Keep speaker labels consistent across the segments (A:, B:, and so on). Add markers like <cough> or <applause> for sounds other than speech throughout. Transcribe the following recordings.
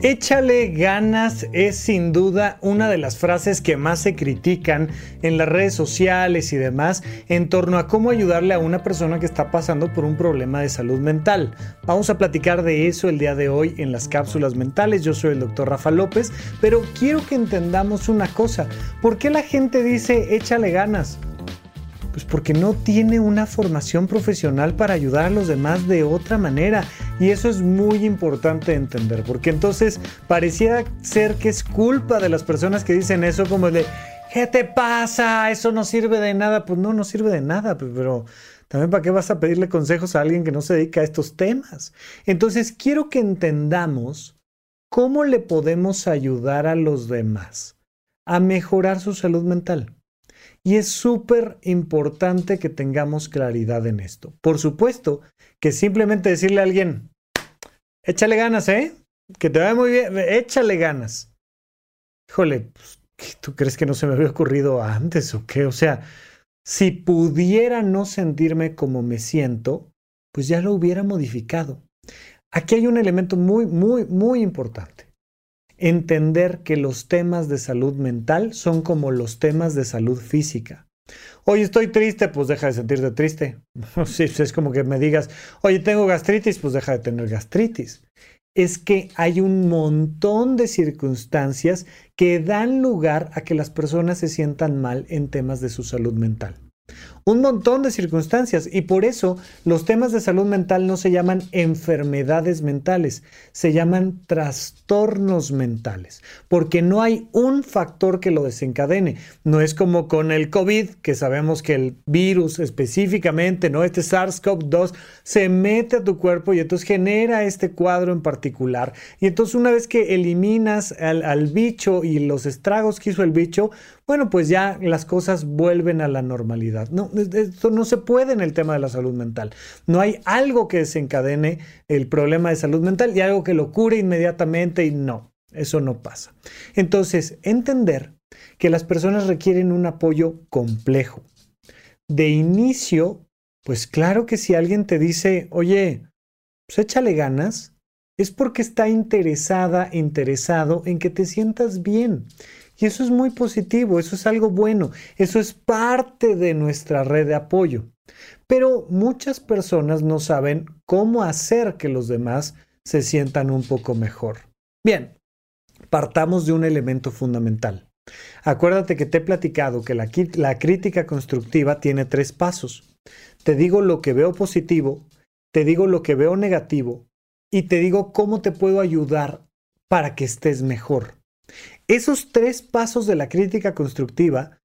A: Échale ganas es sin duda una de las frases que más se critican en las redes sociales y demás en torno a cómo ayudarle a una persona que está pasando por un problema de salud mental. Vamos a platicar de eso el día de hoy en las cápsulas mentales. Yo soy el doctor Rafa López, pero quiero que entendamos una cosa. ¿Por qué la gente dice échale ganas? Pues porque no tiene una formación profesional para ayudar a los demás de otra manera. Y eso es muy importante entender, porque entonces pareciera ser que es culpa de las personas que dicen eso como de, ¿qué te pasa? Eso no sirve de nada. Pues no, no sirve de nada, pero también para qué vas a pedirle consejos a alguien que no se dedica a estos temas. Entonces quiero que entendamos cómo le podemos ayudar a los demás a mejorar su salud mental. Y es súper importante que tengamos claridad en esto. Por supuesto que simplemente decirle a alguien, échale ganas, ¿eh? Que te vaya muy bien, échale ganas. Híjole, pues, ¿tú crees que no se me había ocurrido antes o qué? O sea, si pudiera no sentirme como me siento, pues ya lo hubiera modificado. Aquí hay un elemento muy, muy, muy importante entender que los temas de salud mental son como los temas de salud física. Oye, estoy triste, pues deja de sentirte triste. <laughs> Sí, es como que me digas, oye, tengo gastritis, pues deja de tener gastritis. Es que hay un montón de circunstancias que dan lugar a que las personas se sientan mal en temas de su salud mental un montón de circunstancias y por eso los temas de salud mental no se llaman enfermedades mentales, se llaman trastornos mentales, porque no hay un factor que lo desencadene. No es como con el COVID, que sabemos que el virus específicamente, ¿no? Este SARS-CoV-2 se mete a tu cuerpo y entonces genera este cuadro en particular. Y entonces una vez que eliminas al, al bicho y los estragos que hizo el bicho, bueno, pues ya las cosas vuelven a la normalidad. No, esto no se puede en el tema de la salud mental. No hay algo que desencadene el problema de salud mental y algo que lo cure inmediatamente y no, eso no pasa. Entonces, entender que las personas requieren un apoyo complejo. De inicio, pues claro que si alguien te dice, oye, pues échale ganas, es porque está interesada, interesado en que te sientas bien y eso es muy positivo, eso es algo bueno, eso es parte de nuestra red de apoyo. Pero muchas personas no saben cómo hacer que los demás se sientan un poco mejor. Bien, partamos de un elemento fundamental. Acuérdate que te he platicado que la, la, crítica constructiva tiene tres pasos. Te digo lo que veo positivo, te digo lo que veo negativo y te digo cómo te puedo ayudar para que estés mejor. Esos tres pasos de la crítica constructiva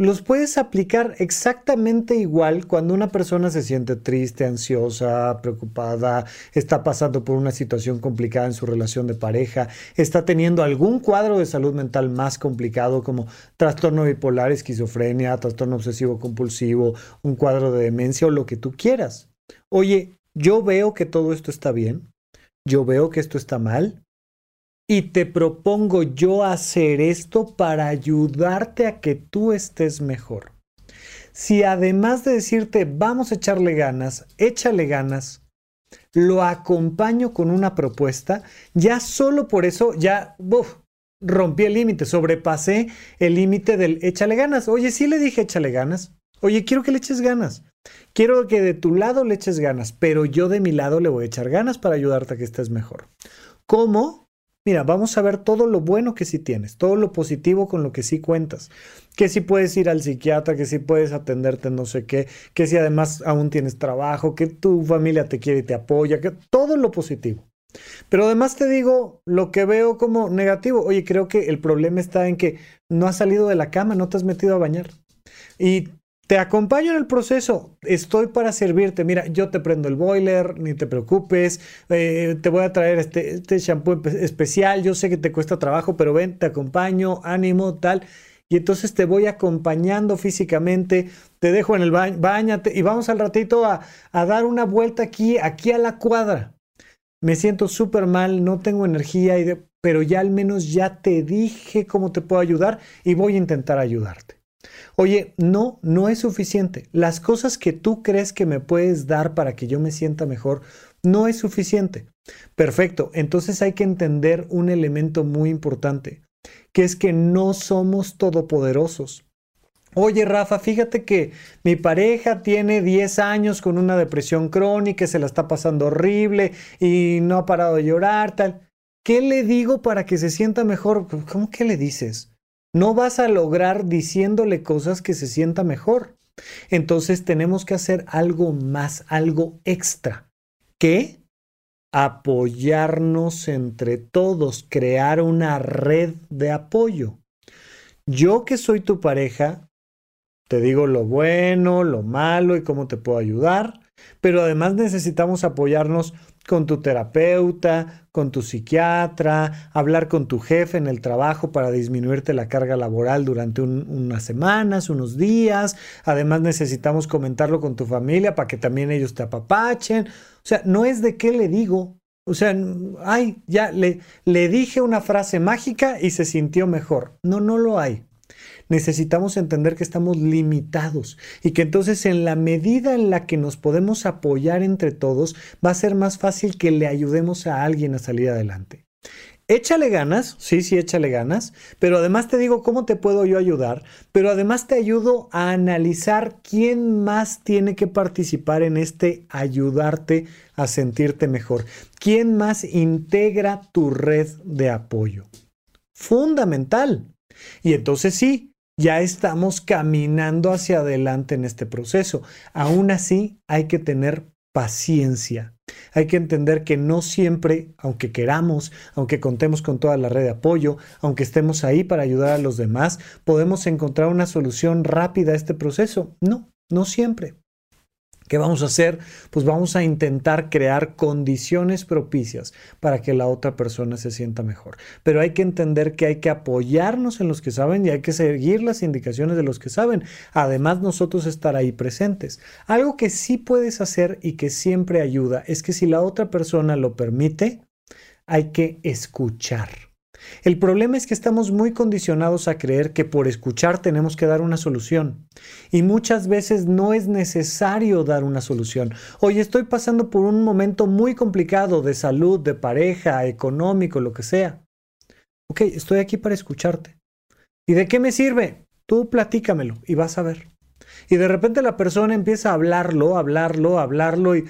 A: los puedes aplicar exactamente igual cuando una persona se siente triste, ansiosa, preocupada, está pasando por una situación complicada en su relación de pareja, está teniendo algún cuadro de salud mental más complicado como trastorno bipolar, esquizofrenia, trastorno obsesivo compulsivo, un cuadro de demencia o lo que tú quieras. Oye, yo veo que todo esto está bien, yo veo que esto está mal, y te propongo yo hacer esto para ayudarte a que tú estés mejor. Si además de decirte vamos a echarle ganas, échale ganas, lo acompaño con una propuesta, ya solo por eso ya rompí el límite, sobrepasé el límite del échale ganas. Oye, sí le dije échale ganas. Oye, quiero que le eches ganas. Quiero que de tu lado le eches ganas, pero yo de mi lado le voy a echar ganas para ayudarte a que estés mejor. ¿Cómo? Mira, vamos a ver todo lo bueno que sí tienes, todo lo positivo con lo que sí cuentas, que sí puedes ir al psiquiatra, que sí puedes atenderte no sé qué, que si además aún tienes trabajo, que tu familia te quiere y te apoya, que todo lo positivo. Pero además te digo lo que veo como negativo. Oye, creo que el problema está en que no has salido de la cama, no te has metido a bañar. Y te acompaño en el proceso, estoy para servirte. Mira, yo te prendo el boiler, ni te preocupes, eh, te voy a traer este, este shampoo especial, yo sé que te cuesta trabajo, pero ven, te acompaño, ánimo, tal. Y entonces te voy acompañando físicamente, te dejo en el baño, bañate y vamos al ratito a, dar una vuelta aquí, aquí a la cuadra. Me siento súper mal, no tengo energía, pero ya al menos ya te dije cómo te puedo ayudar y voy a intentar ayudarte. Oye, no, no es suficiente. Las cosas que tú crees que me puedes dar para que yo me sienta mejor, no es suficiente. Perfecto, entonces hay que entender un elemento muy importante, que es que no somos todopoderosos. Oye, Rafa, fíjate que mi pareja tiene 10 años con una depresión crónica, se la está pasando horrible y no ha parado de llorar, tal. ¿Qué le digo para que se sienta mejor? ¿Cómo que le dices? No vas a lograr diciéndole cosas que se sienta mejor. Entonces tenemos que hacer algo más, algo extra. ¿Qué? Apoyarnos entre todos, crear una red de apoyo. Yo que soy tu pareja, te digo lo bueno, lo malo y cómo te puedo ayudar, pero además necesitamos apoyarnos con tu terapeuta, con tu psiquiatra, hablar con tu jefe en el trabajo para disminuirte la carga laboral durante unas semanas, unos días. Además necesitamos comentarlo con tu familia para que también ellos te apapachen. O sea, no es de qué le digo. O sea, ay, ya le, le dije una frase mágica y se sintió mejor. No, no lo hay necesitamos entender que estamos limitados y que entonces en la medida en la que nos podemos apoyar entre todos, va a ser más fácil que le ayudemos a alguien a salir adelante. Échale ganas, sí, sí, échale ganas, pero además te digo cómo te puedo yo ayudar, pero además te ayudo a analizar quién más tiene que participar en este ayudarte a sentirte mejor, quién más integra tu red de apoyo. Fundamental. Y entonces sí, ya estamos caminando hacia adelante en este proceso. Aún así, hay que tener paciencia. Hay que entender que no siempre, aunque queramos, aunque contemos con toda la red de apoyo, aunque estemos ahí para ayudar a los demás, podemos encontrar una solución rápida a este proceso. No, no siempre. ¿Qué vamos a hacer? Pues vamos a intentar crear condiciones propicias para que la otra persona se sienta mejor. Pero hay que entender que hay que apoyarnos en los que saben y hay que seguir las indicaciones de los que saben. Además, nosotros estar ahí presentes. Algo que sí puedes hacer y que siempre ayuda es que si la otra persona lo permite, hay que escuchar. El problema es que estamos muy condicionados a creer que por escuchar tenemos que dar una solución. Y muchas veces no es necesario dar una solución. Oye, estoy pasando por un momento muy complicado de salud, de pareja, económico, lo que sea. Ok, estoy aquí para escucharte. ¿Y de qué me sirve? Tú platícamelo y vas a ver. Y de repente la persona empieza a hablarlo, hablarlo, hablarlo y,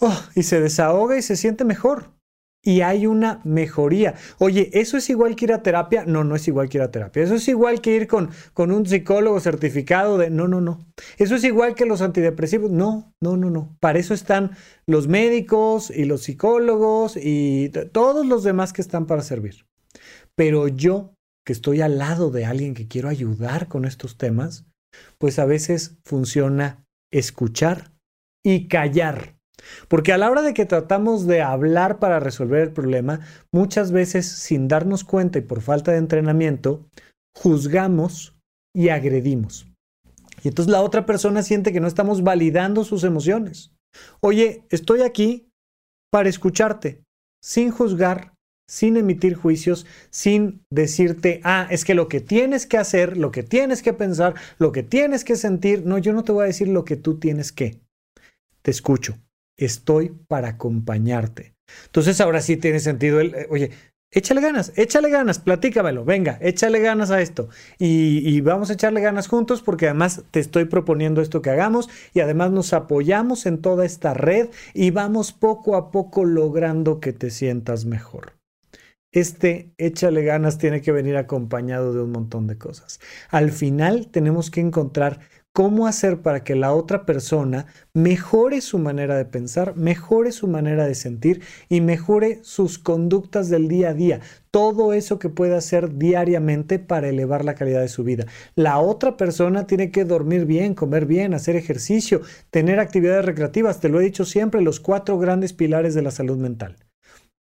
A: oh, y se desahoga y se siente mejor y hay una mejoría. Oye, ¿eso es igual que ir a terapia? No, no es igual que ir a terapia. Eso es igual que ir con, con un psicólogo certificado de... No, no, no. Eso es igual que los antidepresivos. No, no, no, no. Para eso están los médicos y los psicólogos y todos los demás que están para servir. Pero yo, que estoy al lado de alguien que quiero ayudar con estos temas, pues a veces funciona escuchar y callar. Porque a la hora de que tratamos de hablar para resolver el problema, muchas veces sin darnos cuenta y por falta de entrenamiento, juzgamos y agredimos. Y entonces la otra persona siente que no estamos validando sus emociones. Oye, estoy aquí para escucharte, sin juzgar, sin emitir juicios, sin decirte, ah, es que lo que tienes que hacer, lo que tienes que pensar, lo que tienes que sentir, no, yo no te voy a decir lo que tú tienes que. Te escucho estoy para acompañarte. Entonces ahora sí tiene sentido el, eh, oye, échale ganas, échale ganas, platícamelo, venga, échale ganas a esto. Y, y, vamos a echarle ganas juntos porque además te estoy proponiendo esto que hagamos y además nos apoyamos en toda esta red y vamos poco a poco logrando que te sientas mejor. Este échale ganas tiene que venir acompañado de un montón de cosas. Al final tenemos que encontrar cómo hacer para que la otra persona mejore su manera de pensar, mejore su manera de sentir y mejore sus conductas del día a día. Todo eso que puede hacer diariamente para elevar la calidad de su vida. La otra persona tiene que dormir bien, comer bien, hacer ejercicio, tener actividades recreativas. Te lo he dicho siempre, los cuatro grandes pilares de la salud mental.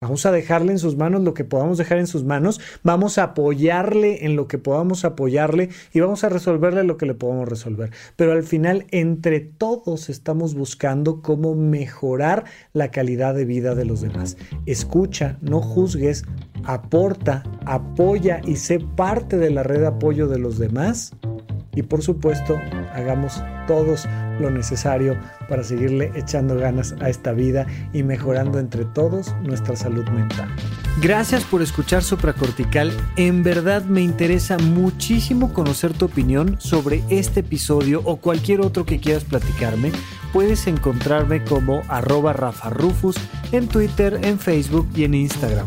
A: Vamos a dejarle en sus manos lo que podamos dejar en sus manos, vamos a apoyarle en lo que podamos apoyarle y vamos a resolverle lo que le podamos resolver. Pero al final, entre todos estamos buscando cómo mejorar la calidad de vida de los demás. Escucha, no juzgues, aporta, apoya y sé parte de la red de apoyo de los demás y por supuesto hagamos todos lo necesario para seguirle echando ganas a esta vida y mejorando entre todos nuestra salud mental. Gracias por escuchar Supracortical. En verdad me interesa muchísimo conocer tu opinión sobre este episodio o cualquier otro que quieras platicarme. Puedes encontrarme como arroba Rafa Rufus en Twitter, en Facebook y en Instagram.